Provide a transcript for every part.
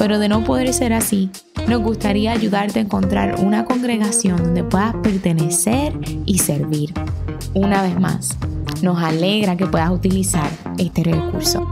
pero de no poder ser así, nos gustaría ayudarte a encontrar una congregación donde puedas pertenecer y servir. Una vez más, nos alegra que puedas utilizar este recurso.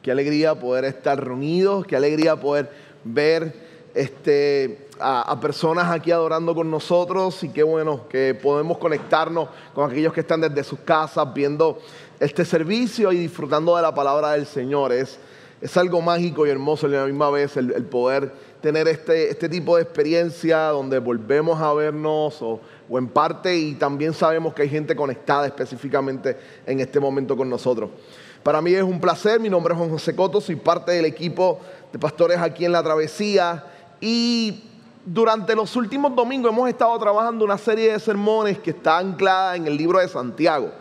Qué alegría poder estar reunidos, qué alegría poder ver este, a, personas aquí adorando con nosotros y qué bueno que podemos conectarnos con aquellos que están desde sus casas viendo este servicio y disfrutando de la palabra del Señor. Es, es algo mágico y hermoso a la misma vez el, poder tener este, este, tipo de experiencia donde volvemos a vernos o, o en parte y también sabemos que hay gente conectada específicamente en este momento con nosotros. Para mí es un placer, mi nombre es Juan José Coto, soy parte del equipo de pastores aquí en La Travesía y durante los últimos domingos hemos estado trabajando una serie de sermones que está anclada en el libro de Santiago.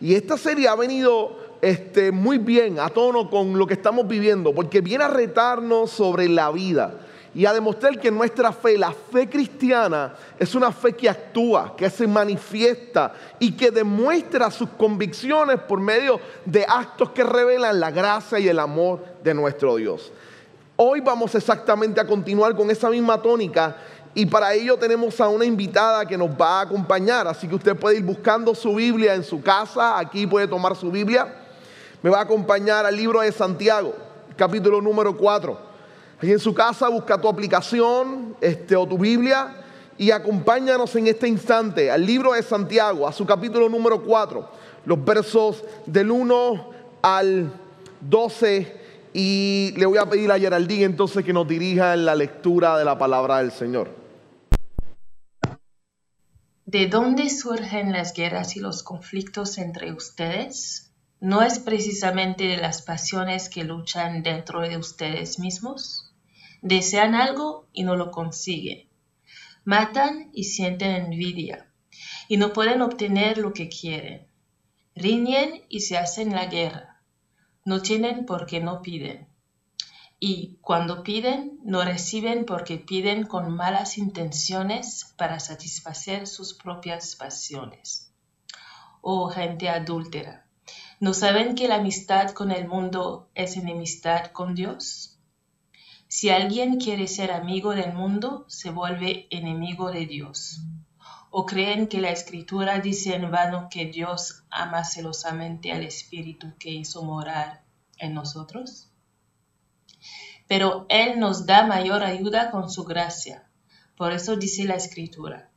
Y esta serie ha venido este, muy bien a tono con lo que estamos viviendo, porque viene a retarnos sobre la vida y a demostrar que nuestra fe, la fe cristiana, es una fe que actúa, que se manifiesta y que demuestra sus convicciones por medio de actos que revelan la gracia y el amor de nuestro Dios. Hoy vamos exactamente a continuar con esa misma tónica y para ello tenemos a una invitada que nos va a acompañar, así que usted puede ir buscando su Biblia en su casa, aquí puede tomar su Biblia. Me va a acompañar al libro de Santiago, capítulo número 4. Y en su casa busca tu aplicación este, o tu Biblia y acompáñanos en este instante al libro de Santiago, a su capítulo número 4, los versos del 1 al 12. Y le voy a pedir a Geraldine entonces que nos dirija en la lectura de la palabra del Señor. ¿De dónde surgen las guerras y los conflictos entre ustedes? ¿No es precisamente de las pasiones que luchan dentro de ustedes mismos? Desean algo y no lo consiguen. Matan y sienten envidia y no pueden obtener lo que quieren. Riñen y se hacen la guerra. No tienen porque no piden. Y cuando piden, no reciben porque piden con malas intenciones para satisfacer sus propias pasiones. Oh gente adúltera, ¿no saben que la amistad con el mundo es enemistad con Dios? Si alguien quiere ser amigo del mundo, se vuelve enemigo de Dios. ¿O creen que la escritura dice en vano que Dios ama celosamente al Espíritu que hizo morar en nosotros? Pero Él nos da mayor ayuda con su gracia. Por eso dice la escritura.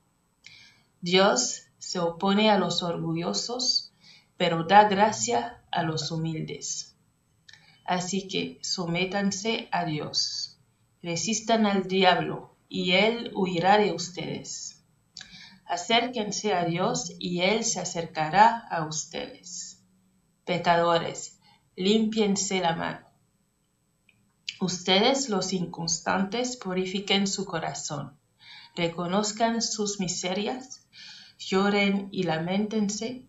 Dios se opone a los orgullosos, pero da gracia a los humildes. Así que sométanse a Dios, resistan al diablo, y él huirá de ustedes. Acérquense a Dios, y él se acercará a ustedes. Pecadores, límpiense la mano. Ustedes los inconstantes purifiquen su corazón, reconozcan sus miserias, lloren y lamentense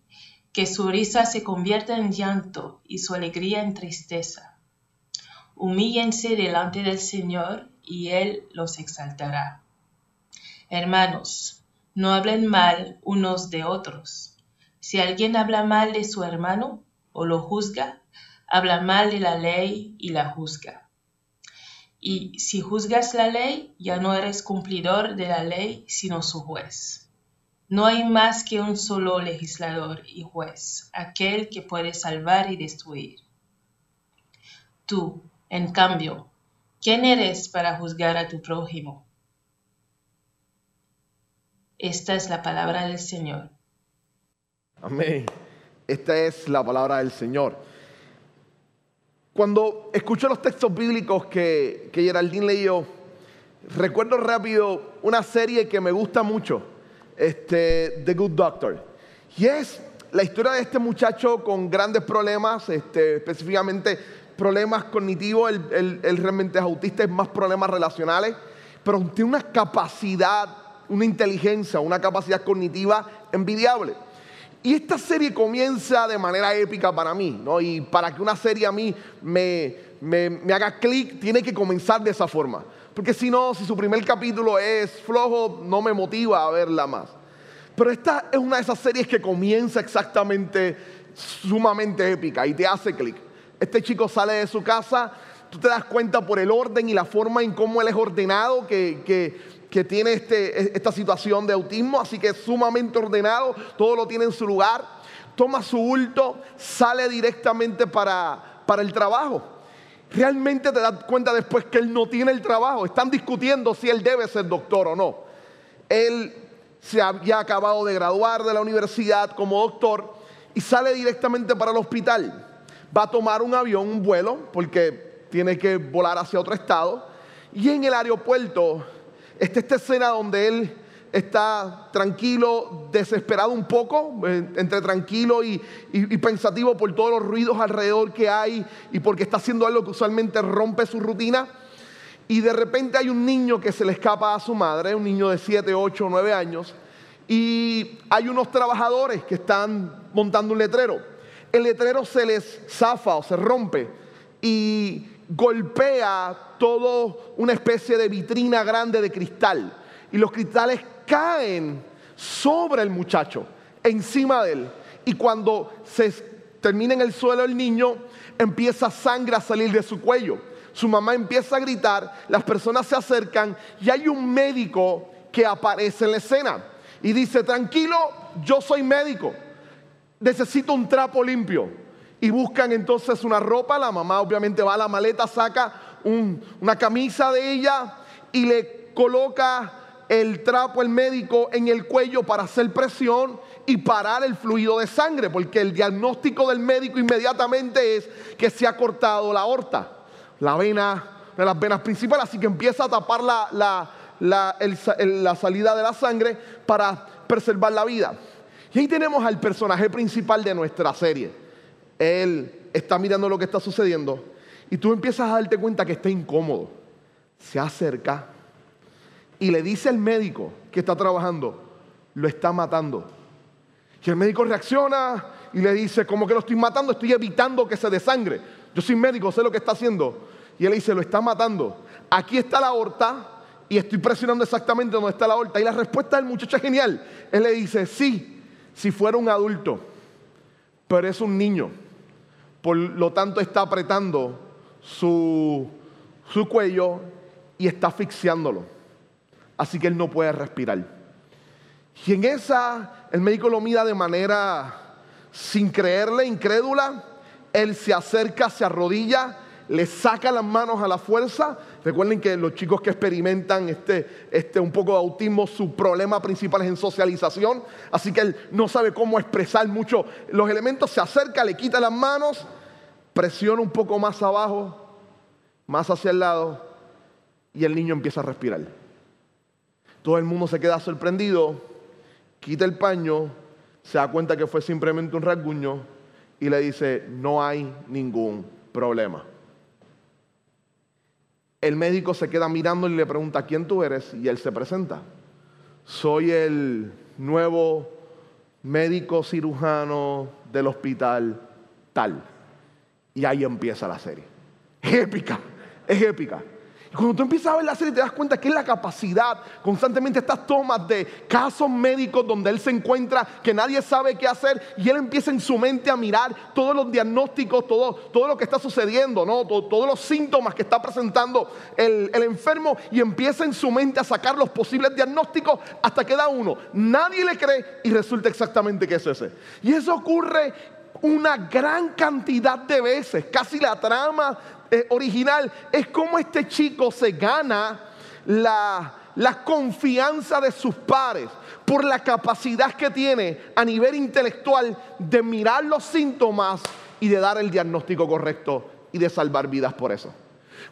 que su risa se convierta en llanto y su alegría en tristeza. Humíllense delante del Señor y Él los exaltará. Hermanos, no hablen mal unos de otros. Si alguien habla mal de su hermano o lo juzga, habla mal de la ley y la juzga. Y si juzgas la ley, ya no eres cumplidor de la ley, sino su juez. No hay más que un solo legislador y juez, aquel que puede salvar y destruir. Tú, en cambio, ¿quién eres para juzgar a tu prójimo? Esta es la palabra del Señor. Amén. Esta es la palabra del Señor. Cuando escucho los textos bíblicos que, que Geraldine leyó, recuerdo rápido una serie que me gusta mucho este, The Good Doctor. Y es la historia de este muchacho con grandes problemas, este, específicamente problemas cognitivos, él, realmente es autista, es más problemas relacionales, pero tiene una capacidad, una inteligencia, una capacidad cognitiva envidiable. Y esta serie comienza de manera épica para mí, ¿no? Y para que una serie a mí me, me haga clic, tiene que comenzar de esa forma. Porque si no, si su primer capítulo es flojo, no me motiva a verla más. Pero esta es una de esas series que comienza exactamente sumamente épica y te hace clic. Este chico sale de su casa, tú te das cuenta por el orden y la forma en cómo él es ordenado que, tiene este, esta situación de autismo, así que es sumamente ordenado, todo lo tiene en su lugar, toma su bulto, sale directamente para, para el trabajo. Realmente te das cuenta después que él no tiene el trabajo, están discutiendo si él debe ser doctor o no. Él se había acabado de graduar de la universidad como doctor y sale directamente para el hospital. Va a tomar un avión, un vuelo, porque tiene que volar hacia otro estado. Y en el aeropuerto está esta escena donde él está tranquilo, desesperado un poco, eh, entre tranquilo y, y, pensativo por todos los ruidos alrededor que hay y porque está haciendo algo que usualmente rompe su rutina. Y de repente hay un niño que se le escapa a su madre, un niño de 7, 8, 9 años, y hay unos trabajadores que están montando un letrero. El letrero se les zafa o se rompe y golpea todo una especie de vitrina grande de cristal. Y los cristales caen sobre el muchacho, encima de él. Y cuando se termina en el suelo el niño, empieza sangre a salir de su cuello su mamá empieza a gritar, las personas se acercan y hay un médico que aparece en la escena y dice, tranquilo, yo soy médico, necesito un trapo limpio. Y buscan entonces una ropa, la mamá obviamente va a la maleta, saca una camisa de ella y le coloca el trapo, el médico, en el cuello para hacer presión y parar el fluido de sangre, porque el diagnóstico del médico inmediatamente es que se ha cortado la aorta la vena, de las venas principales, así que empieza a tapar la, la, salida de la sangre para preservar la vida. Y ahí tenemos al personaje principal de nuestra serie. Él está mirando lo que está sucediendo y tú empiezas a darte cuenta que está incómodo. Se acerca y le dice al médico que está trabajando, lo está matando. Y el médico reacciona y le dice, como que lo estoy matando, estoy evitando que se desangre. Yo soy médico, sé lo que está haciendo. Y él dice, lo está matando. Aquí está la aorta y estoy presionando exactamente donde está la aorta. Y la respuesta del muchacho es genial. Él le dice, sí, si fuera un adulto, pero es un niño. Por lo tanto está apretando su, su cuello y está asfixiándolo. Así que él no puede respirar. Y en esa, el médico lo mira de manera sin creerle, incrédula. Él se acerca, se arrodilla le saca las manos a la fuerza. Recuerden que los chicos que experimentan este, este un poco de autismo, su problema principal es en socialización, así que él no sabe cómo expresar mucho los elementos, se acerca, le quita las manos, presiona un poco más abajo, más hacia el lado, y el niño empieza a respirar. Todo el mundo se queda sorprendido, quita el paño, se da cuenta que fue simplemente un rasguño y le dice, no hay ningún problema. El médico se queda mirando y le pregunta, ¿quién tú eres? Y él se presenta. Soy el nuevo médico cirujano del hospital tal. Y ahí empieza la serie. Es épica, es épica. Y cuando tú empiezas a ver la serie te das cuenta que es la capacidad, constantemente estas tomas de casos médicos donde él se encuentra, que nadie sabe qué hacer, y él empieza en su mente a mirar todos los diagnósticos, todo, todo lo que está sucediendo, ¿no? todos los síntomas que está presentando el, el enfermo, y empieza en su mente a sacar los posibles diagnósticos hasta que da uno. Nadie le cree y resulta exactamente que es ese. Y eso ocurre una gran cantidad de veces, casi la trama eh, original es como este chico se gana la, la confianza de sus pares por la capacidad que tiene a nivel intelectual de mirar los síntomas y de dar el diagnóstico correcto y de salvar vidas por eso.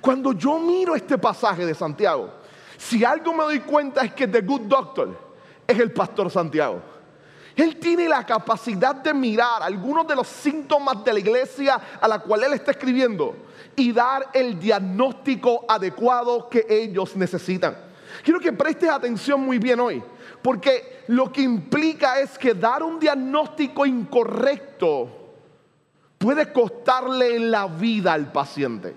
Cuando yo miro este pasaje de Santiago, si algo me doy cuenta es que The Good Doctor es el pastor Santiago. Él tiene la capacidad de mirar algunos de los síntomas de la iglesia a la cual Él está escribiendo y dar el diagnóstico adecuado que ellos necesitan. Quiero que prestes atención muy bien hoy, porque lo que implica es que dar un diagnóstico incorrecto puede costarle la vida al paciente.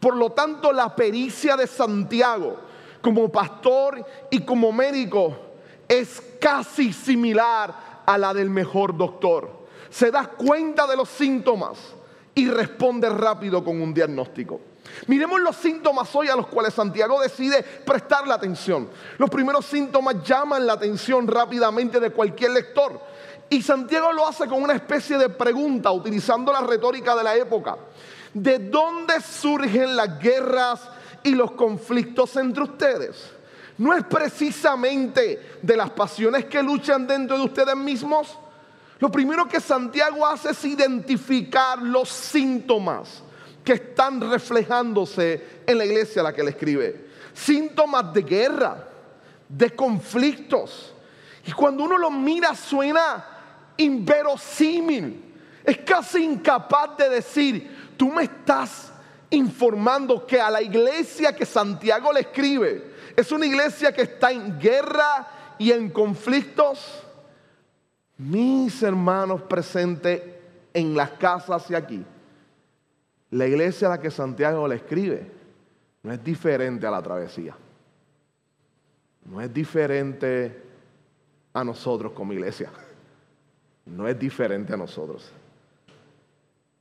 Por lo tanto, la pericia de Santiago como pastor y como médico es casi similar a la del mejor doctor. Se da cuenta de los síntomas y responde rápido con un diagnóstico. Miremos los síntomas hoy a los cuales Santiago decide prestar la atención. Los primeros síntomas llaman la atención rápidamente de cualquier lector. Y Santiago lo hace con una especie de pregunta, utilizando la retórica de la época. ¿De dónde surgen las guerras y los conflictos entre ustedes? ¿No es precisamente de las pasiones que luchan dentro de ustedes mismos? Lo primero que Santiago hace es identificar los síntomas que están reflejándose en la iglesia a la que él escribe. Síntomas de guerra, de conflictos. Y cuando uno los mira suena inverosímil. Es casi incapaz de decir, tú me estás informando que a la iglesia que Santiago le escribe es una iglesia que está en guerra y en conflictos. Mis hermanos presentes en las casas y aquí, la iglesia a la que Santiago le escribe no es diferente a la travesía. No es diferente a nosotros como iglesia. No es diferente a nosotros.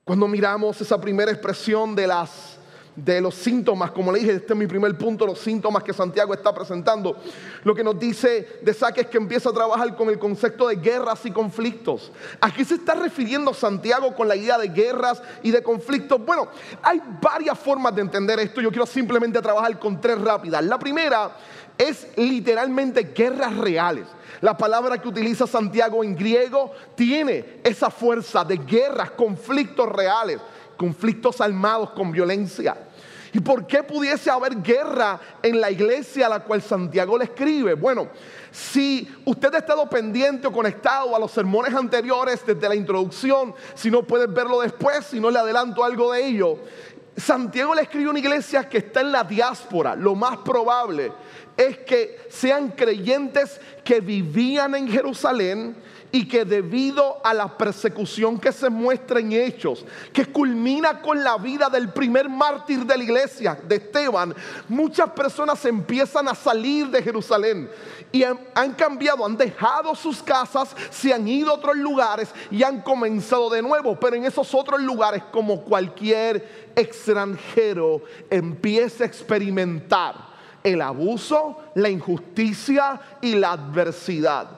Cuando miramos esa primera expresión de las de los síntomas, como le dije, este es mi primer punto, los síntomas que Santiago está presentando. Lo que nos dice de Saque es que empieza a trabajar con el concepto de guerras y conflictos. ¿A qué se está refiriendo Santiago con la idea de guerras y de conflictos? Bueno, hay varias formas de entender esto. Yo quiero simplemente trabajar con tres rápidas. La primera es literalmente guerras reales. La palabra que utiliza Santiago en griego tiene esa fuerza de guerras, conflictos reales, conflictos armados con violencia. ¿Y por qué pudiese haber guerra en la iglesia a la cual Santiago le escribe? Bueno, si usted ha estado pendiente o conectado a los sermones anteriores desde la introducción, si no puedes verlo después, si no le adelanto algo de ello, Santiago le escribe a una iglesia que está en la diáspora. Lo más probable es que sean creyentes que vivían en Jerusalén y que debido a la persecución que se muestra en hechos, que culmina con la vida del primer mártir de la iglesia, de Esteban, muchas personas empiezan a salir de Jerusalén y han, han, cambiado, han dejado sus casas, se han ido a otros lugares y han comenzado de nuevo. Pero en esos otros lugares, como cualquier extranjero, empieza a experimentar el abuso, la injusticia y la adversidad.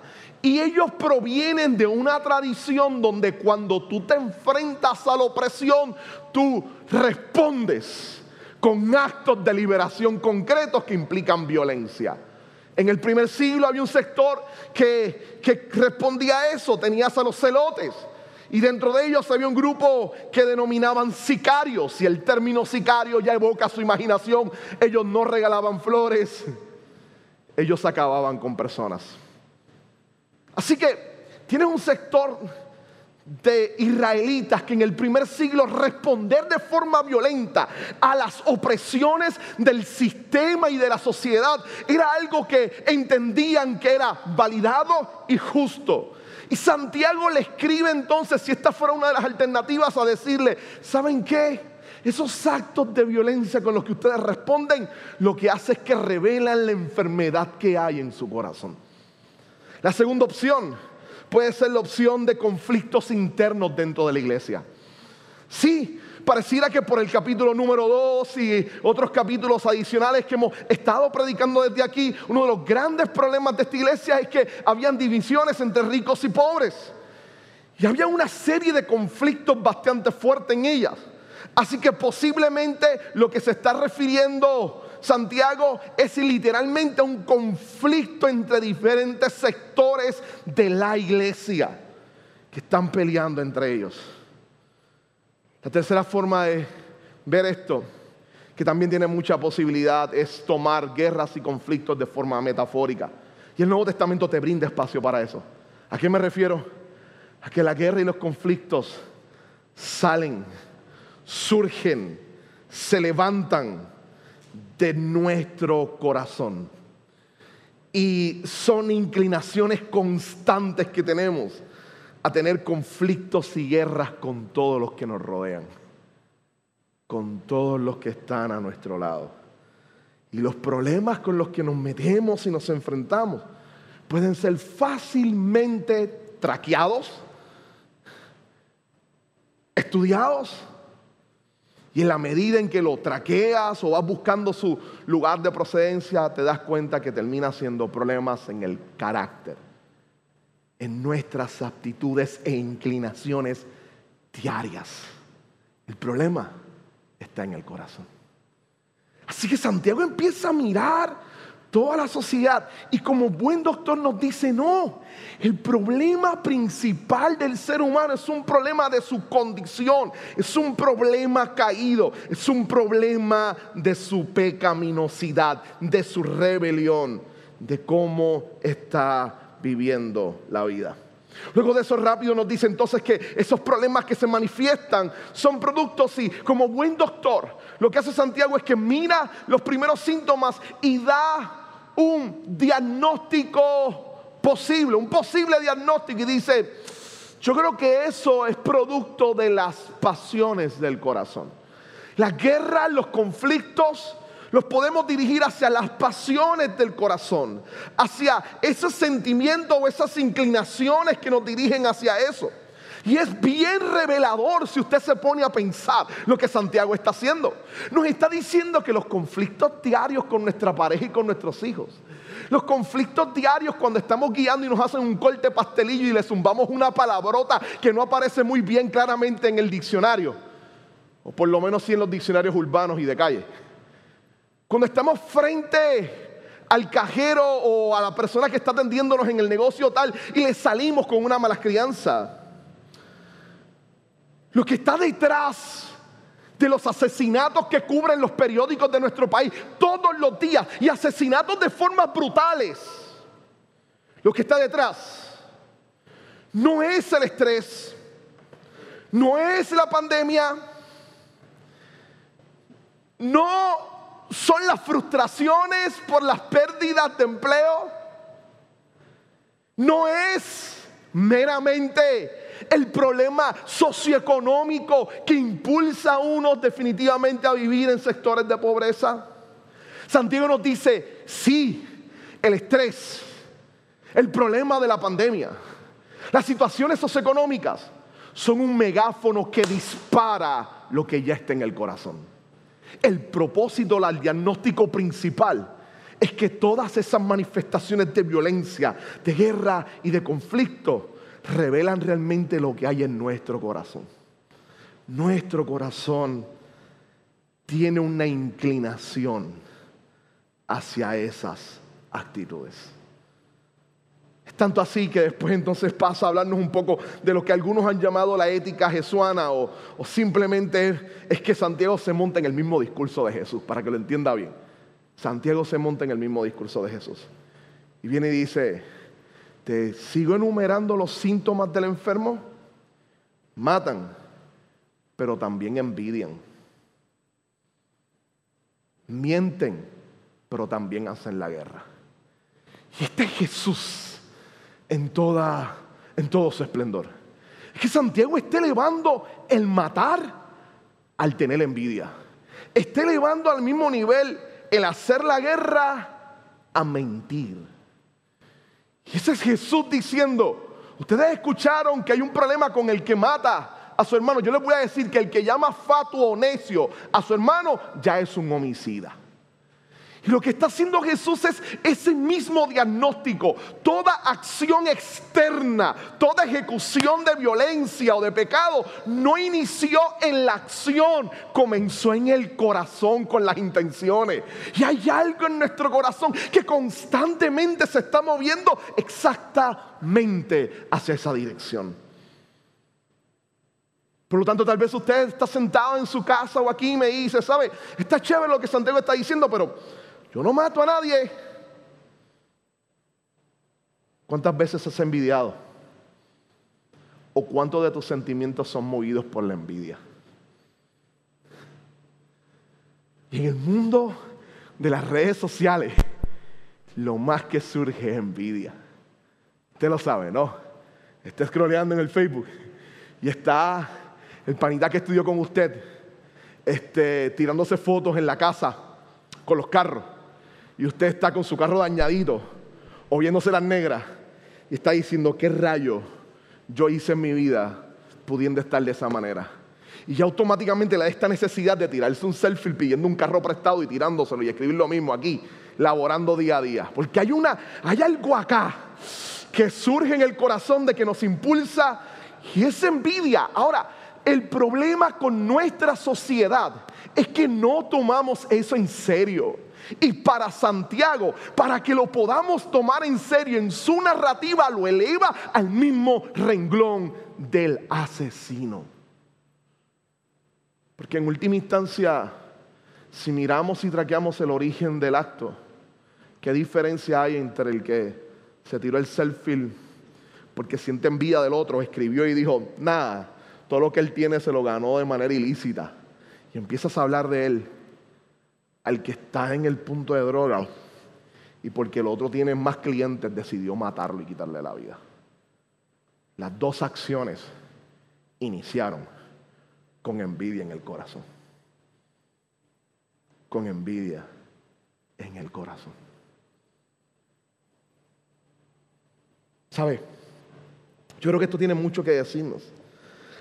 Y ellos provienen de una tradición donde cuando tú te enfrentas a la opresión, tú respondes con actos de liberación concretos que implican violencia. En el primer siglo había un sector que, que respondía a eso, tenías a los celotes. Y dentro de ellos había un grupo que denominaban sicarios. Y el término sicario ya evoca su imaginación. Ellos no regalaban flores, ellos acababan con personas. Así que tienes un sector de israelitas que en el primer siglo responder de forma violenta a las opresiones del sistema y de la sociedad era algo que entendían que era validado y justo. Y Santiago le escribe entonces, si esta fuera una de las alternativas, a decirle, ¿saben qué? Esos actos de violencia con los que ustedes responden, lo que hace es que revelan la enfermedad que hay en su corazón. La segunda opción puede ser la opción de conflictos internos dentro de la iglesia. Sí, pareciera que por el capítulo número 2 y otros capítulos adicionales que hemos estado predicando desde aquí, uno de los grandes problemas de esta iglesia es que habían divisiones entre ricos y pobres. Y había una serie de conflictos bastante fuertes en ellas. Así que posiblemente lo que se está refiriendo Santiago es literalmente un conflicto entre diferentes sectores de la iglesia que están peleando entre ellos. La tercera forma de ver esto, que también tiene mucha posibilidad, es tomar guerras y conflictos de forma metafórica. Y el Nuevo Testamento te brinda espacio para eso. ¿A qué me refiero? A que la guerra y los conflictos salen, surgen, se levantan de nuestro corazón. Y son inclinaciones constantes que tenemos a tener conflictos y guerras con todos los que nos rodean, con todos los que están a nuestro lado. Y los problemas con los que nos metemos y nos enfrentamos pueden ser fácilmente traqueados, estudiados, y en la medida en que lo traqueas o vas buscando su lugar de procedencia, te das cuenta que termina siendo problemas en el carácter, en nuestras aptitudes e inclinaciones diarias. El problema está en el corazón. Así que Santiago empieza a mirar toda la sociedad y como buen doctor nos dice, no, el problema principal del ser humano es un problema de su condición, es un problema caído, es un problema de su pecaminosidad, de su rebelión, de cómo está viviendo la vida. Luego de eso rápido nos dice entonces que esos problemas que se manifiestan son productos y como buen doctor, lo que hace Santiago es que mira los primeros síntomas y da un diagnóstico posible, un posible diagnóstico y dice, yo creo que eso es producto de las pasiones del corazón. Las guerras, los conflictos, los podemos dirigir hacia las pasiones del corazón, hacia esos sentimientos o esas inclinaciones que nos dirigen hacia eso. Y es bien revelador si usted se pone a pensar lo que Santiago está haciendo. Nos está diciendo que los conflictos diarios con nuestra pareja y con nuestros hijos, los conflictos diarios cuando estamos guiando y nos hacen un corte pastelillo y le zumbamos una palabrota que no aparece muy bien claramente en el diccionario, o por lo menos sí en los diccionarios urbanos y de calle cuando estamos frente al cajero o a la persona que está atendiéndonos en el negocio tal y le salimos con una mala crianza. Lo que está detrás de los asesinatos que cubren los periódicos de nuestro país todos los días y asesinatos de formas brutales. Lo que está detrás no es el estrés, no es la pandemia, no son las frustraciones por las pérdidas de empleo. No es meramente el problema socioeconómico que impulsa a unos definitivamente a vivir en sectores de pobreza. Santiago nos dice, sí, el estrés, el problema de la pandemia, las situaciones socioeconómicas son un megáfono que dispara lo que ya está en el corazón. El propósito, el diagnóstico principal es que todas esas manifestaciones de violencia, de guerra y de conflicto revelan realmente lo que hay en nuestro corazón. Nuestro corazón tiene una inclinación hacia esas actitudes. Tanto así que después entonces pasa a hablarnos un poco de lo que algunos han llamado la ética jesuana o, o simplemente es que Santiago se monta en el mismo discurso de Jesús, para que lo entienda bien. Santiago se monta en el mismo discurso de Jesús. Y viene y dice, te sigo enumerando los síntomas del enfermo. Matan, pero también envidian. Mienten, pero también hacen la guerra. Y este Jesús en, toda, en todo su esplendor. Es que Santiago está elevando el matar al tener envidia. Está elevando al mismo nivel el hacer la guerra a mentir. Y ese es Jesús diciendo, ustedes escucharon que hay un problema con el que mata a su hermano. Yo les voy a decir que el que llama fatuo o necio a su hermano ya es un homicida. Y lo que está haciendo Jesús es ese mismo diagnóstico. Toda acción externa, toda ejecución de violencia o de pecado no inició en la acción, comenzó en el corazón con las intenciones. Y hay algo en nuestro corazón que constantemente se está moviendo exactamente hacia esa dirección. Por lo tanto, tal vez usted está sentado en su casa o aquí y me dice, ¿sabe? Está chévere lo que Santiago está diciendo, pero yo no mato a nadie. ¿Cuántas veces has envidiado? ¿O cuántos de tus sentimientos son movidos por la envidia? Y en el mundo de las redes sociales, lo más que surge es envidia. Usted lo sabe, ¿no? Está scrolleando en el Facebook y está el panita que estudió con usted, este, tirándose fotos en la casa con los carros. Y usted está con su carro dañadito o viéndose las negras y está diciendo, ¿qué rayo yo hice en mi vida pudiendo estar de esa manera? Y ya automáticamente le da esta necesidad de tirarse un selfie pidiendo un carro prestado y tirándoselo y escribir lo mismo aquí, laborando día a día. Porque hay, una, hay algo acá que surge en el corazón de que nos impulsa y es envidia. Ahora, el problema con nuestra sociedad es que no tomamos eso en serio. Y para Santiago, para que lo podamos tomar en serio en su narrativa, lo eleva al mismo renglón del asesino. Porque en última instancia, si miramos y traqueamos el origen del acto, ¿qué diferencia hay entre el que se tiró el selfie porque siente envidia del otro, escribió y dijo, nada, todo lo que él tiene se lo ganó de manera ilícita? Y empiezas a hablar de él, al que está en el punto de droga, y porque el otro tiene más clientes, decidió matarlo y quitarle la vida. Las dos acciones iniciaron con envidia en el corazón. Con envidia en el corazón. ¿Sabe? Yo creo que esto tiene mucho que decirnos.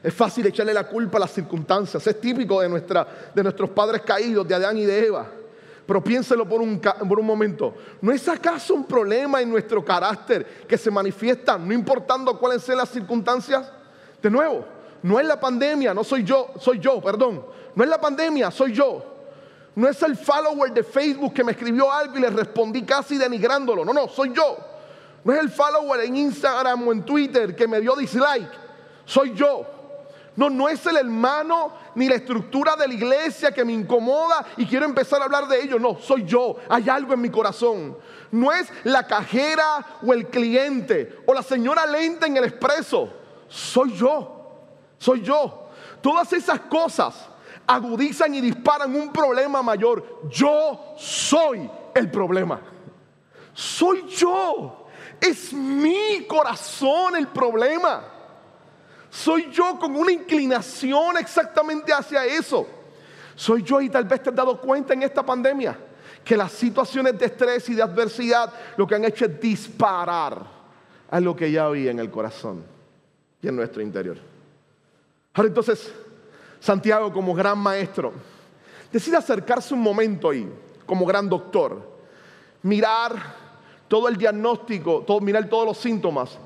Es fácil echarle la culpa a las circunstancias. Es típico de, nuestra, de nuestros padres caídos, de Adán y de Eva. Pero piénselo por un, por un momento. ¿No es acaso un problema en nuestro carácter que se manifiesta no importando cuáles sean las circunstancias? De nuevo, no es la pandemia, no soy yo, soy yo, perdón. No es la pandemia, soy yo. No es el follower de Facebook que me escribió algo y le respondí casi denigrándolo. No, no, soy yo. No es el follower en Instagram o en Twitter que me dio dislike. Soy yo. No, no es el hermano ni la estructura de la iglesia que me incomoda y quiero empezar a hablar de ello. No, soy yo. Hay algo en mi corazón. No es la cajera o el cliente o la señora lenta en el expreso. Soy yo soy yo. Todas esas cosas agudizan y disparan un problema mayor. Yo soy el problema. Soy yo. Es mi corazón el problema. Soy yo con una inclinación exactamente hacia eso. Soy yo y tal vez te has dado cuenta en esta pandemia que las situaciones de estrés y de adversidad lo que han hecho es disparar a lo que ya había en el corazón y en nuestro interior. Ahora entonces, Santiago como gran maestro, decide acercarse un momento ahí, como gran doctor, mirar todo el diagnóstico, mirar todos los síntomas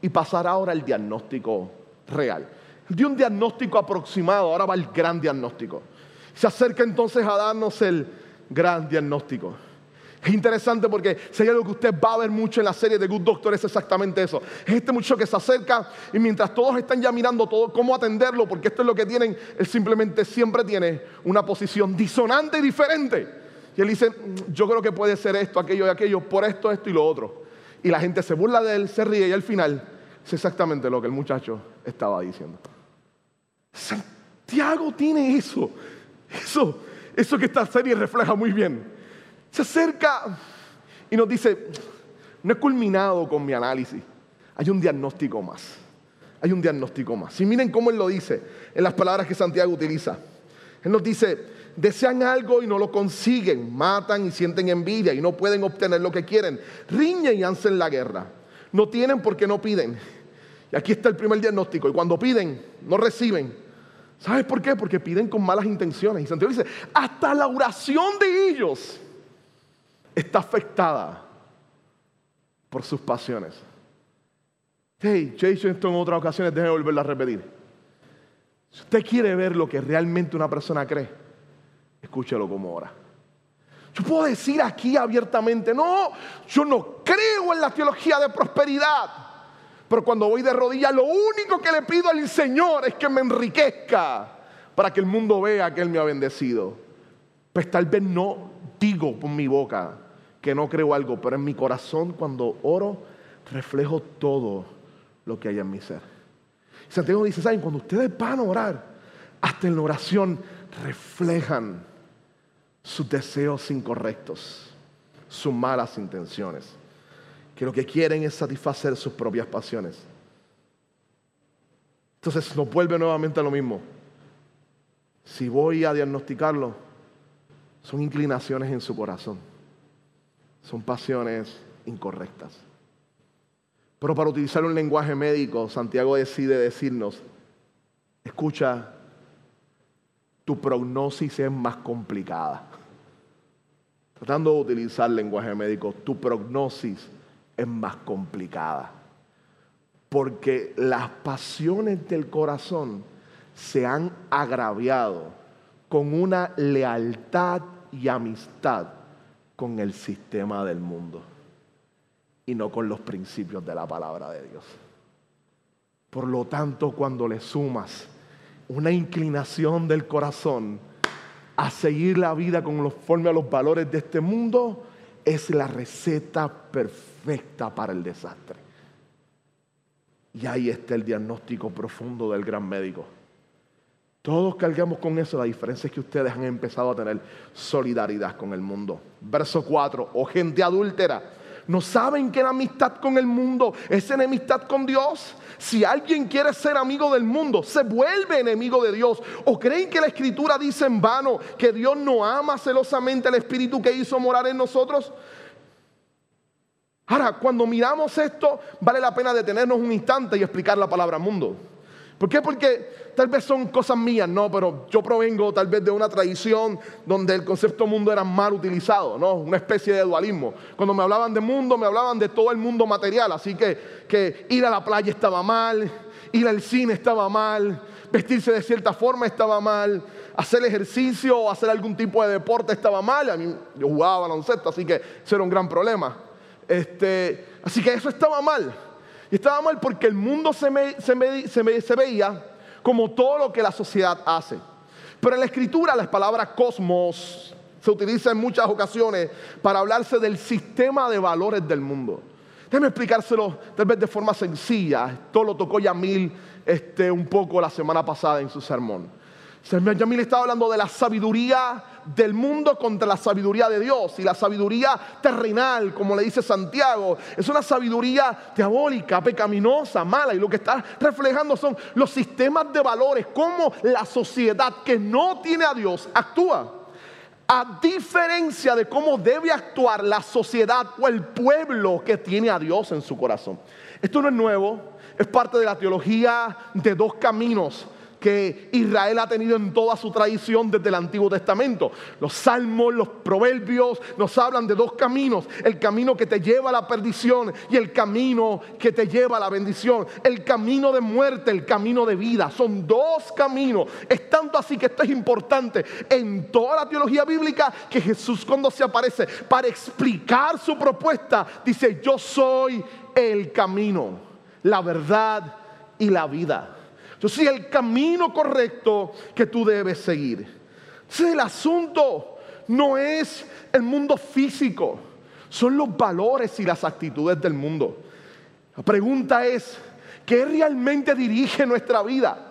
y pasar ahora al diagnóstico real. De un diagnóstico aproximado, ahora va el gran diagnóstico. Se acerca entonces a darnos el gran diagnóstico. Es interesante porque si hay algo que usted va a ver mucho en la serie de Good Doctor es exactamente eso. Es este muchacho que se acerca y mientras todos están ya mirando todo cómo atenderlo, porque esto es lo que tienen, él simplemente siempre tiene una posición disonante y diferente. Y él dice, mm, yo creo que puede ser esto, aquello y aquello, por esto, esto y lo otro. Y la gente se burla de él, se ríe y al final es exactamente lo que el muchacho estaba diciendo. Santiago tiene eso, eso, eso que esta serie refleja muy bien. Se acerca y nos dice, no he culminado con mi análisis, hay un diagnóstico más, hay un diagnóstico más. Y miren cómo él lo dice en las palabras que Santiago utiliza. Él nos dice, desean algo y no lo consiguen, matan y sienten envidia y no pueden obtener lo que quieren, riñen y hacen la guerra, no tienen porque no piden. Y aquí está el primer diagnóstico, y cuando piden, no reciben. ¿Sabes por qué? Porque piden con malas intenciones. Y Santiago dice, hasta la oración de ellos está afectada por sus pasiones. Hey, yo he dicho esto en otras ocasiones, déjeme volverlo a repetir. Si usted quiere ver lo que realmente una persona cree, escúchelo como ora. Yo puedo decir aquí abiertamente, no, yo no creo en la teología de prosperidad. Pero cuando voy de rodillas, lo único que le pido al Señor es que me enriquezca para que el mundo vea que Él me ha bendecido. Pues tal vez no digo por mi boca que no creo algo, pero en mi corazón cuando oro reflejo todo lo que hay en mi ser. Santiago dice, ¿saben? Cuando ustedes van a orar, hasta en la oración reflejan sus deseos incorrectos, sus malas intenciones, que lo que quieren es satisfacer sus propias pasiones. Entonces nos vuelve nuevamente a lo mismo. Si voy a diagnosticarlo, son inclinaciones en su corazón, son pasiones incorrectas. Pero para utilizar un lenguaje médico, Santiago decide decirnos, escucha, tu prognosis es más complicada. Tratando de utilizar lenguaje médico, tu prognosis es más complicada. Porque las pasiones del corazón se han agraviado con una lealtad y amistad con el sistema del mundo y no con los principios de la palabra de Dios. Por lo tanto, cuando le sumas una inclinación del corazón a seguir la vida conforme a los valores de este mundo, es la receta perfecta para el desastre. Y ahí está el diagnóstico profundo del gran médico. Todos cargamos con eso. La diferencia es que ustedes han empezado a tener solidaridad con el mundo. Verso 4. O gente adúltera. ¿No saben que la amistad con el mundo es enemistad con Dios? Si alguien quiere ser amigo del mundo, se vuelve enemigo de Dios. ¿O creen que la escritura dice en vano que Dios no ama celosamente el espíritu que hizo morar en nosotros? Ahora, cuando miramos esto, vale la pena detenernos un instante y explicar la palabra mundo. ¿Por qué? Porque tal vez son cosas mías, no, pero yo provengo tal vez de una tradición donde el concepto mundo era mal utilizado, ¿no? Una especie de dualismo. Cuando me hablaban de mundo, me hablaban de todo el mundo material, así que, que ir a la playa estaba mal, ir al cine estaba mal, vestirse de cierta forma estaba mal, hacer ejercicio o hacer algún tipo de deporte estaba mal. A mí, yo jugaba baloncesto, así que eso era un gran problema. Este, así que eso estaba mal. Y estaba mal porque el mundo se, se, veía como todo lo que la sociedad hace. Pero en la escritura las palabras cosmos se utiliza en muchas ocasiones para hablarse del sistema de valores del mundo. Déjeme explicárselo tal vez de forma sencilla. Esto lo tocó Yamil este, un poco la semana pasada en su sermón. Yamil estaba hablando de la sabiduría del mundo contra la sabiduría de Dios. Y la sabiduría terrenal, como le dice Santiago, es una sabiduría diabólica, pecaminosa, mala. Y lo que está reflejando son los sistemas de valores, cómo la sociedad que no tiene a Dios actúa. A diferencia de cómo debe actuar la sociedad o el pueblo que tiene a Dios en su corazón. Esto no es nuevo, es parte de la teología de dos caminos que Israel ha tenido en toda su tradición desde el Antiguo Testamento. Los salmos, los proverbios nos hablan de dos caminos, el camino que te lleva a la perdición y el camino que te lleva a la bendición, el camino de muerte, el camino de vida. Son dos caminos. Es tanto así que esto es importante en toda la teología bíblica que Jesús cuando se aparece para explicar su propuesta dice, yo soy el camino, la verdad y la vida. Yo soy el camino correcto que tú debes seguir. Entonces el asunto no es el mundo físico, son los valores y las actitudes del mundo. La pregunta es, ¿qué realmente dirige nuestra vida?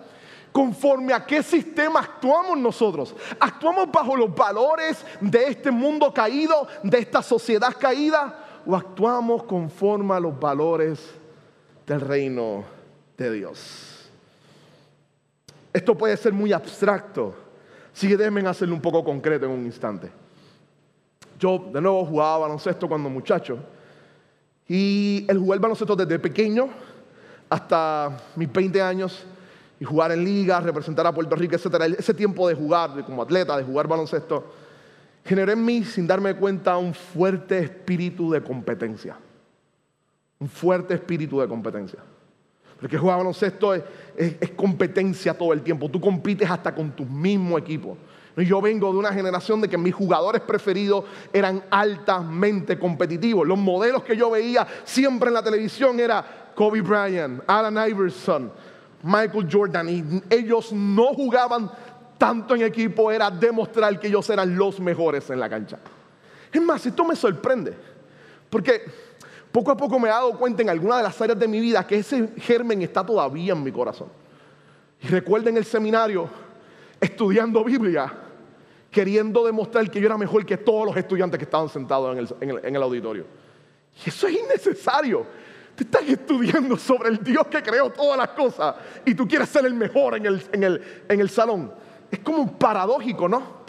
conforme a qué sistema actuamos nosotros. ¿Actuamos bajo los valores de este mundo caído, de esta sociedad caída? ¿O actuamos conforme a los valores del reino de Dios? Esto puede ser muy abstracto, así que déjenme hacerlo un poco concreto en un instante. Yo de nuevo jugaba baloncesto cuando muchacho y el jugar baloncesto desde pequeño hasta mis 20 años y jugar en ligas, representar a Puerto Rico, etc. Ese tiempo de jugar como atleta, de jugar baloncesto, generó en mí, sin darme cuenta, un fuerte espíritu de competencia. Un fuerte espíritu de competencia. Porque jugar baloncesto es, es, competencia todo el tiempo. Tú compites hasta con tu mismo equipo. Yo vengo de una generación de que mis jugadores preferidos eran altamente competitivos. Los modelos que yo veía siempre en la televisión era Kobe Bryant, Allen Iverson, Michael Jordan. Y ellos no jugaban tanto en equipo, era demostrar que ellos eran los mejores en la cancha. Es más, esto me sorprende. Porque poco a poco me he dado cuenta en alguna de las áreas de mi vida que ese germen está todavía en mi corazón. Y recuerden el seminario, estudiando Biblia, queriendo demostrar que yo era mejor que todos los estudiantes que estaban sentados en el, auditorio. Y eso es innecesario. Tú estás estudiando sobre el Dios que creó todas las cosas y tú quieres ser el mejor en el salón. Es como un paradójico, ¿no?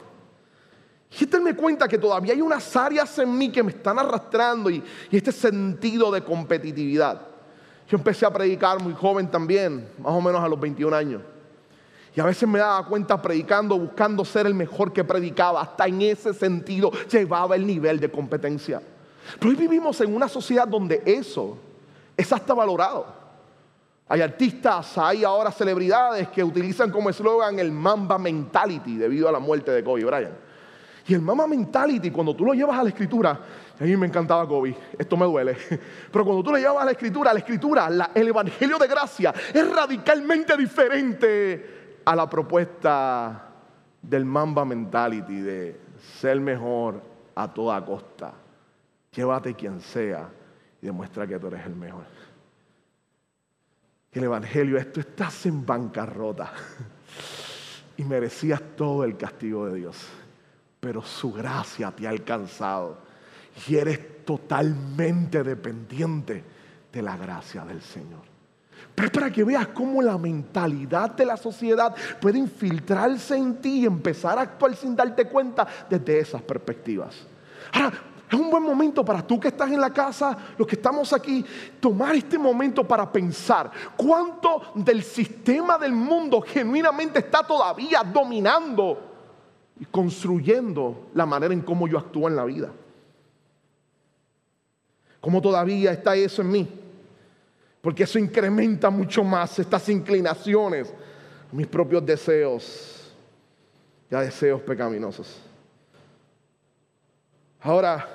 Y este me cuenta que todavía hay unas áreas en mí que me están arrastrando y, y este sentido de competitividad. Yo empecé a predicar muy joven también, más o menos a los 21 años. Y a veces me daba cuenta predicando, buscando ser el mejor que predicaba. Hasta en ese sentido llevaba el nivel de competencia. Pero hoy vivimos en una sociedad donde eso es hasta valorado. Hay artistas, hay ahora celebridades que utilizan como eslogan el Mamba Mentality debido a la muerte de Kobe Bryant. Y el Mamba Mentality, cuando tú lo llevas a la escritura, a mí me encantaba Kobe, esto me duele, pero cuando tú lo llevas a la escritura, la escritura, el Evangelio de Gracia es radicalmente diferente a la propuesta del Mamba Mentality de ser mejor a toda costa. Llévate quien sea y demuestra que tú eres el mejor. El Evangelio es, tú estás en bancarrota y merecías todo el castigo de Dios, pero su gracia te ha alcanzado y eres totalmente dependiente de la gracia del Señor. Pero es para que veas cómo la mentalidad de la sociedad puede infiltrarse en ti y empezar a actuar sin darte cuenta desde esas perspectivas. Ahora, es un buen momento para tú que estás en la casa, los que estamos aquí, tomar este momento para pensar cuánto del sistema del mundo genuinamente está todavía dominando y construyendo la manera en cómo yo actúo en la vida. ¿Cómo todavía está eso en mí? porque eso incrementa mucho más estas inclinaciones, mis propios deseos, ya deseos pecaminosos. Ahora,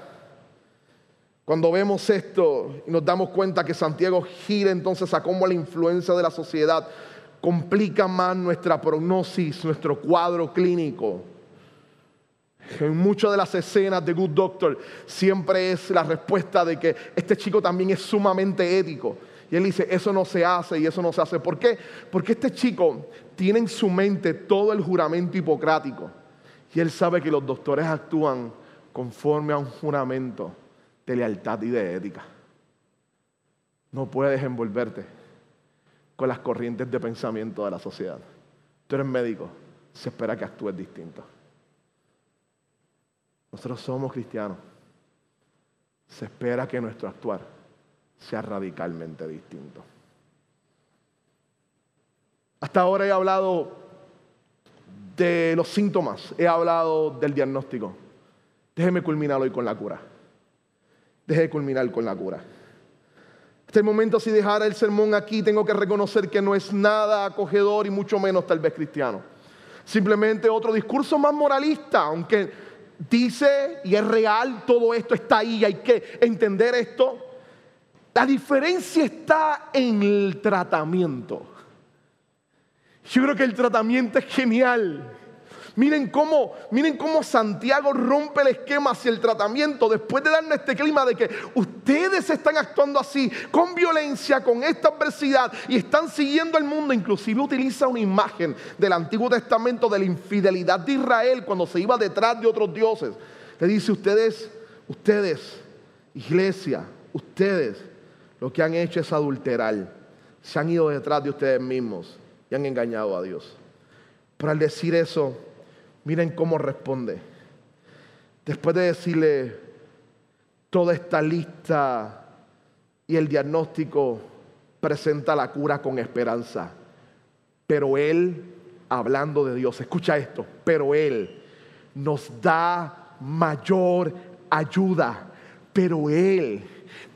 cuando vemos esto y nos damos cuenta que Santiago gira entonces a cómo la influencia de la sociedad complica más nuestra prognosis, nuestro cuadro clínico. En muchas de las escenas de Good Doctor siempre es la respuesta de que este chico también es sumamente ético. Y él dice, eso no se hace y eso no se hace. ¿Por qué? Porque este chico tiene en su mente todo el juramento hipocrático. Y él sabe que los doctores actúan conforme a un juramento de lealtad y de ética. No puedes envolverte con las corrientes de pensamiento de la sociedad. Tú eres médico, se espera que actúes distinto. Nosotros somos cristianos. Se espera que nuestro actuar sea radicalmente distinto. Hasta ahora he hablado de los síntomas, he hablado del diagnóstico. Déjeme culminar hoy con la cura. Deje culminar con la cura. Este momento, si dejara el sermón aquí, tengo que reconocer que no es nada acogedor y mucho menos tal vez cristiano. Simplemente otro discurso más moralista, aunque dice y es real, todo esto está ahí, hay que entender esto. La diferencia está en el tratamiento. Yo creo que el tratamiento es genial. Miren cómo, miren cómo Santiago rompe el esquema hacia el tratamiento después de darnos este clima de que ustedes están actuando así, con violencia, con esta adversidad y están siguiendo el mundo. Inclusive utiliza una imagen del Antiguo Testamento de la infidelidad de Israel cuando se iba detrás de otros dioses. Le dice ustedes, ustedes, iglesia, ustedes lo que han hecho es adulterar. Se han ido detrás de ustedes mismos y han engañado a Dios. Pero al decir eso, miren cómo responde. Después de decirle toda esta lista y el diagnóstico, presenta la cura con esperanza. Pero Él, hablando de Dios, escucha esto, pero Él nos da mayor ayuda. Pero Él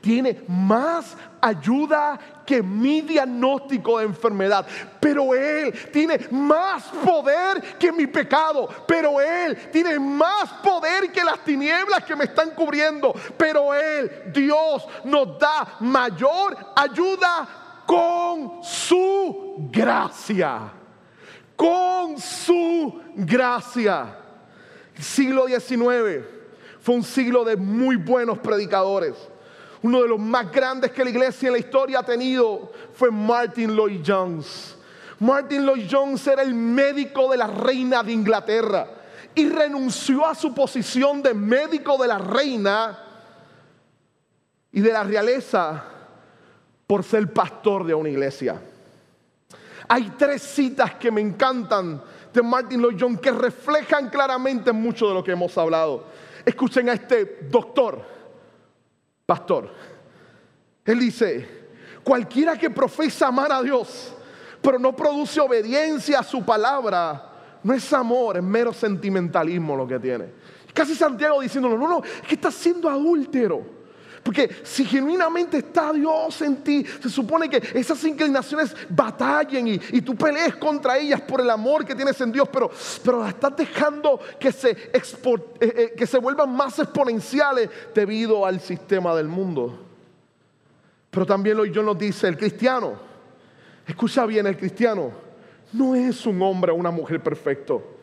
tiene más ayuda que mi diagnóstico de enfermedad. Pero Él tiene más poder que mi pecado. Pero Él tiene más poder que las tinieblas que me están cubriendo. Pero Él, Dios, nos da mayor ayuda con su gracia. Con su gracia. siglo XIX fue un siglo de muy buenos predicadores uno de los más grandes que la iglesia en la historia ha tenido fue Martin Lloyd Jones. Martin Lloyd Jones era el médico de la reina de Inglaterra y renunció a su posición de médico de la reina y de la realeza por ser pastor de una iglesia. Hay tres citas que me encantan de Martin Lloyd Jones que reflejan claramente mucho de lo que hemos hablado. Escuchen a este doctor, pastor. Él dice, cualquiera que profesa amar a Dios, pero no produce obediencia a su palabra, no es amor, es mero sentimentalismo lo que tiene. Casi Santiago diciéndolo, no, no, es que está siendo adúltero. Porque si genuinamente está Dios en ti, se supone que esas inclinaciones batallen y, tú pelees contra ellas por el amor que tienes en Dios, pero, pero estás dejando que se, eh, eh, que se vuelvan más exponenciales debido al sistema del mundo. Pero también lo yo nos dice, el cristiano, escucha bien, el cristiano no es un hombre o una mujer perfecto,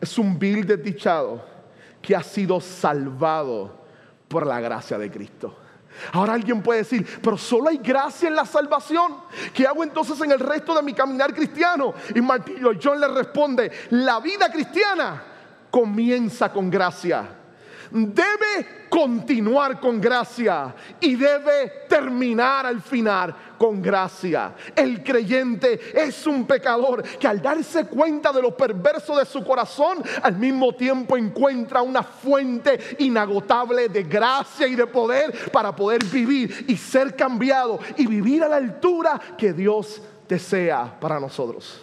es un vil desdichado que ha sido salvado por la gracia de Cristo. Ahora alguien puede decir, pero solo hay gracia en la salvación. ¿Qué hago entonces en el resto de mi caminar cristiano? Y Martín John le responde, la vida cristiana comienza con gracia debe continuar con gracia y debe terminar al final con gracia. El creyente es un pecador que al darse cuenta de lo perverso de su corazón, al mismo tiempo encuentra una fuente inagotable de gracia y de poder para poder vivir y ser cambiado y vivir a la altura que Dios desea para nosotros.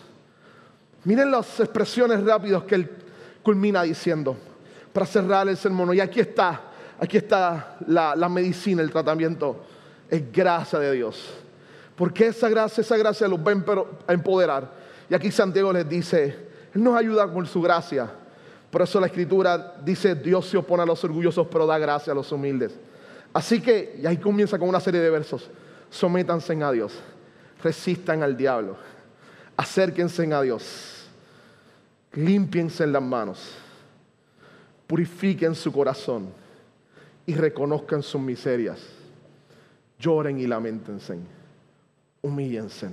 Miren las expresiones rápidas que él culmina diciendo para cerrar el sermón. Y aquí está, aquí está la, medicina, el tratamiento. Es gracia de Dios. Porque esa gracia, esa gracia los va a empoderar. Y aquí Santiago les dice, Él nos ayuda con su gracia. Por eso la escritura dice, Dios se opone a los orgullosos, pero da gracia a los humildes. Así que, y ahí comienza con una serie de versos, sométanse a Dios, resistan al diablo, acérquense a Dios, limpiense las manos purifiquen su corazón y reconozcan sus miserias. Lloren y lamentense. Humíllense.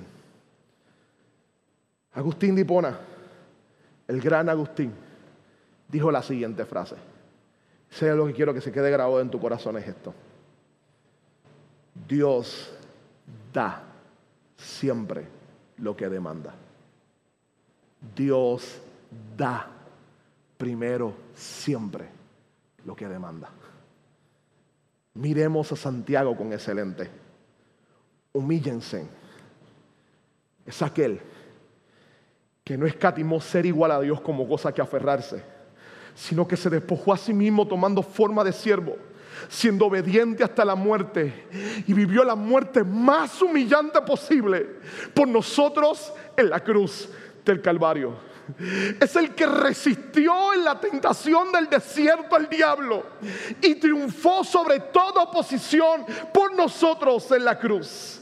Agustín de Hipona, el gran Agustín, dijo la siguiente frase. Sea lo que quiero que se quede grabado en tu corazón es esto. Dios da siempre lo que demanda. Dios da primero siempre lo que demanda. Miremos a Santiago con excelente. Humíllense. Es aquel que no escatimó ser igual a Dios como cosa que aferrarse, sino que se despojó a sí mismo tomando forma de siervo, siendo obediente hasta la muerte y vivió la muerte más humillante posible por nosotros en la cruz del Calvario. Es el que resistió en la tentación del desierto al diablo y triunfó sobre toda oposición por nosotros en la cruz.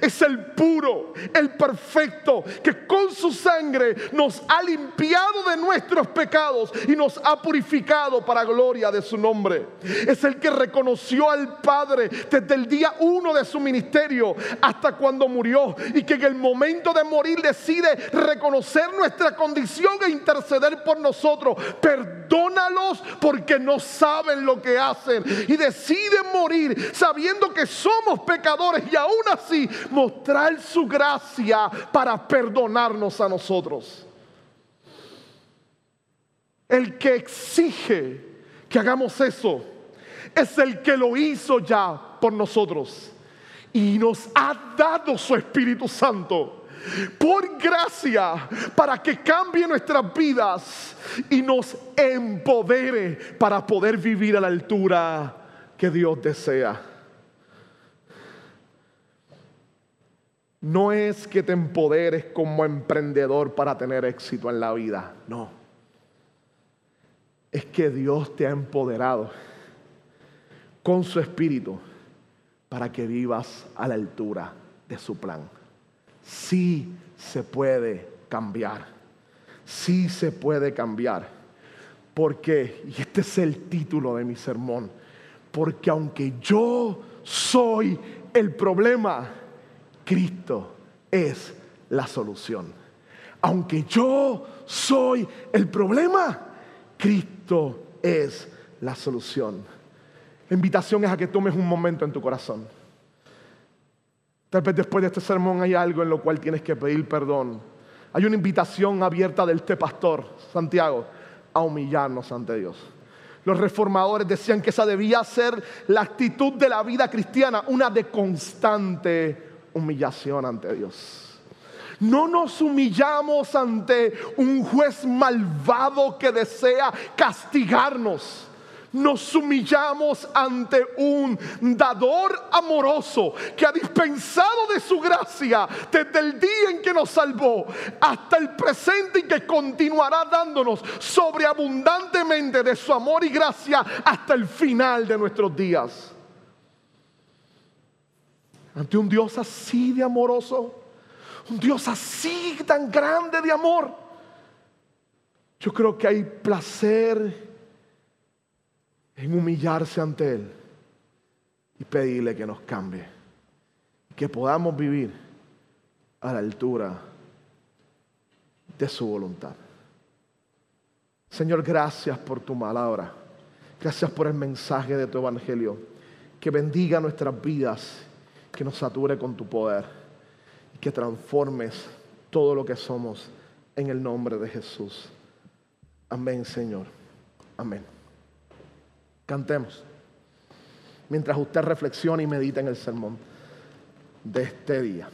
Es el puro, el perfecto, que con su sangre nos ha limpiado de nuestros pecados y nos ha purificado para gloria de su nombre. Es el que reconoció al Padre desde el día uno de su ministerio hasta cuando murió y que en el momento de morir decide reconocer nuestra condición e interceder por nosotros. Perdónalos porque no saben lo que hacen y deciden morir sabiendo que somos pecadores y aún así mostrar su gracia para perdonarnos a nosotros. El que exige que hagamos eso es el que lo hizo ya por nosotros y nos ha dado su Espíritu Santo por gracia para que cambie nuestras vidas y nos empodere para poder vivir a la altura que Dios desea. No es que te empoderes como emprendedor para tener éxito en la vida, no. Es que Dios te ha empoderado con su espíritu para que vivas a la altura de su plan. Sí se puede cambiar, sí se puede cambiar. Porque, y este es el título de mi sermón, porque aunque yo soy el problema, Cristo es la solución. Aunque yo soy el problema, Cristo es la solución. La invitación es a que tomes un momento en tu corazón. Tal vez después de este sermón hay algo en lo cual tienes que pedir perdón. Hay una invitación abierta del este pastor, Santiago, a humillarnos ante Dios. Los reformadores decían que esa debía ser la actitud de la vida cristiana, una de constante humillación ante Dios. No nos humillamos ante un juez malvado que desea castigarnos. Nos humillamos ante un dador amoroso que ha dispensado de su gracia desde el día en que nos salvó hasta el presente y que continuará dándonos sobreabundantemente de su amor y gracia hasta el final de nuestros días. Ante un Dios así de amoroso, un Dios así tan grande de amor. Yo creo que hay placer en humillarse ante Él y pedirle que nos cambie, que podamos vivir a la altura de su voluntad. Señor, gracias por tu palabra. Gracias por el mensaje de tu evangelio. Que bendiga nuestras vidas, que nos sature con tu poder que transformes todo lo que somos en el nombre de Jesús. Amén, Señor. Amén. Cantemos. Mientras usted reflexiona y medita en el sermón de este día.